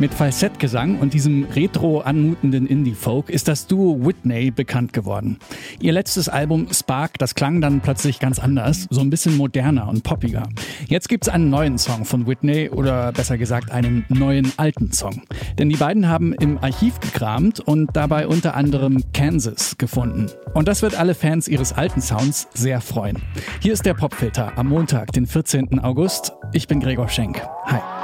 Mit Falsettgesang und diesem retro anmutenden Indie-Folk ist das Duo Whitney bekannt geworden. Ihr letztes Album Spark, das klang dann plötzlich ganz anders, so ein bisschen moderner und poppiger. Jetzt gibt's einen neuen Song von Whitney oder besser gesagt einen neuen alten Song. Denn die beiden haben im Archiv gekramt und dabei unter anderem Kansas gefunden. Und das wird alle Fans ihres alten Sounds sehr freuen. Hier ist der Popfilter am Montag, den 14. August. Ich bin Gregor Schenk. Hi.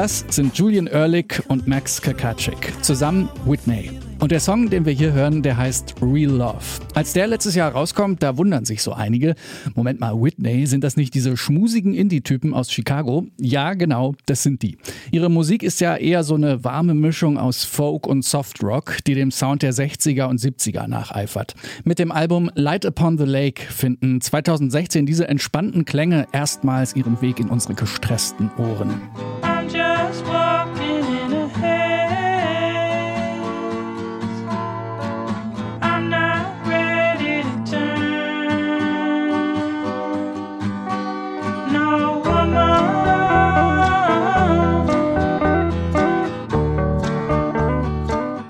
Das sind Julian Ehrlich und Max Kakacik. Zusammen Whitney. Und der Song, den wir hier hören, der heißt Real Love. Als der letztes Jahr rauskommt, da wundern sich so einige. Moment mal, Whitney, sind das nicht diese schmusigen Indie-Typen aus Chicago? Ja, genau, das sind die. Ihre Musik ist ja eher so eine warme Mischung aus Folk und Softrock, die dem Sound der 60er und 70er nacheifert. Mit dem Album Light Upon the Lake finden 2016 diese entspannten Klänge erstmals ihren Weg in unsere gestressten Ohren.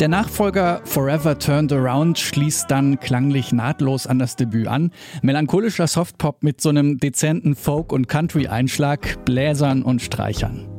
Der Nachfolger Forever Turned Around schließt dann klanglich nahtlos an das Debüt an. Melancholischer Softpop mit so einem dezenten Folk- und Country-Einschlag, Bläsern und Streichern.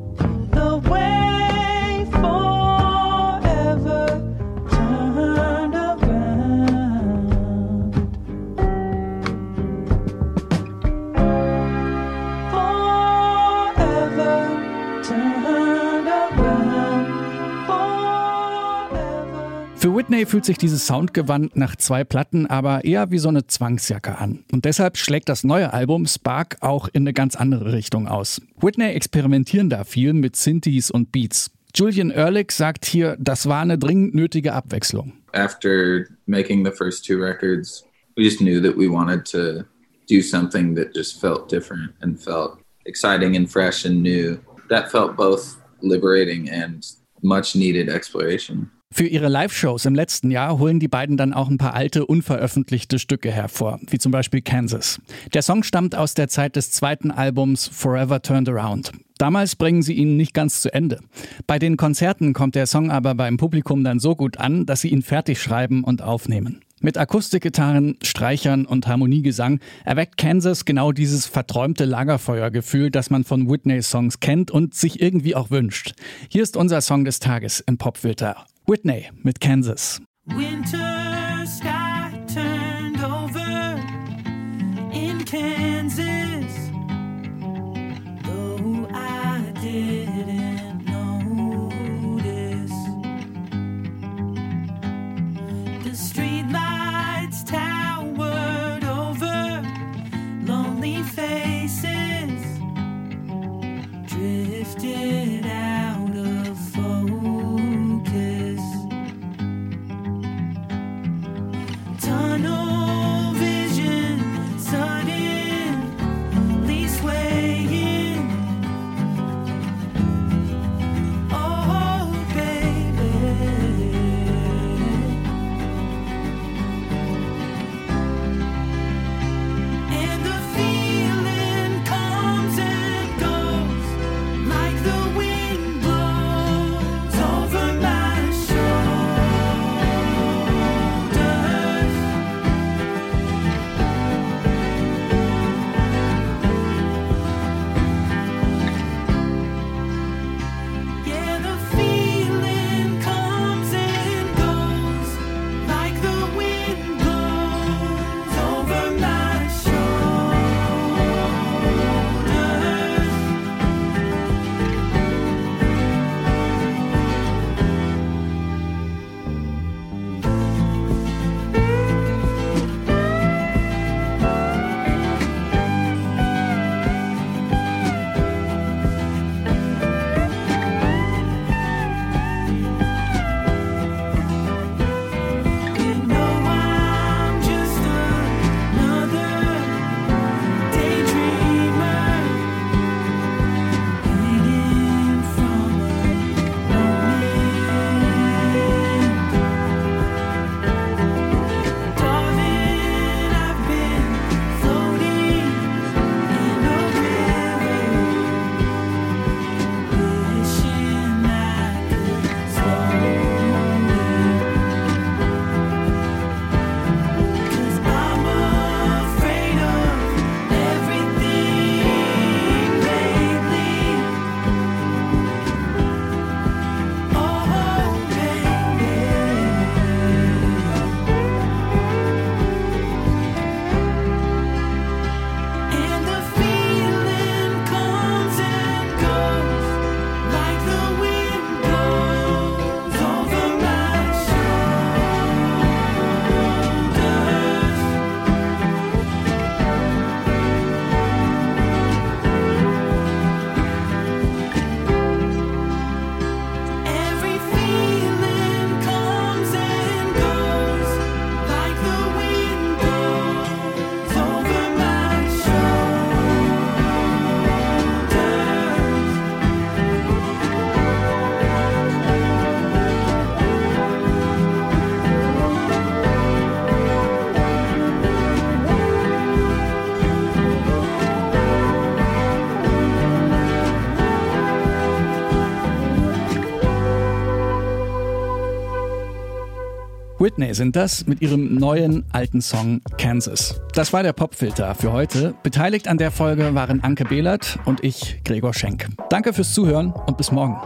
Whitney fühlt sich dieses Soundgewand nach zwei Platten aber eher wie so eine Zwangsjacke an. Und deshalb schlägt das neue Album Spark auch in eine ganz andere Richtung aus. Whitney experimentieren da viel mit Synthes und Beats. Julian Ehrlich sagt hier, das war eine dringend nötige Abwechslung. after making the first two records, we just knew that we wanted to do something that just felt different and felt exciting and fresh and new. That felt both liberating and much needed exploration. Für ihre Live-Shows im letzten Jahr holen die beiden dann auch ein paar alte, unveröffentlichte Stücke hervor, wie zum Beispiel Kansas. Der Song stammt aus der Zeit des zweiten Albums Forever Turned Around. Damals bringen sie ihn nicht ganz zu Ende. Bei den Konzerten kommt der Song aber beim Publikum dann so gut an, dass sie ihn fertig schreiben und aufnehmen. Mit Akustikgitarren, Streichern und Harmoniegesang erweckt Kansas genau dieses verträumte Lagerfeuergefühl, das man von Whitneys Songs kennt und sich irgendwie auch wünscht. Hier ist unser Song des Tages im Popfilter. Whitney mit Kansas. Winter sky turned over in Kansas. Whitney sind das mit ihrem neuen alten Song Kansas. Das war der Popfilter für heute. Beteiligt an der Folge waren Anke Behlert und ich, Gregor Schenk. Danke fürs Zuhören und bis morgen.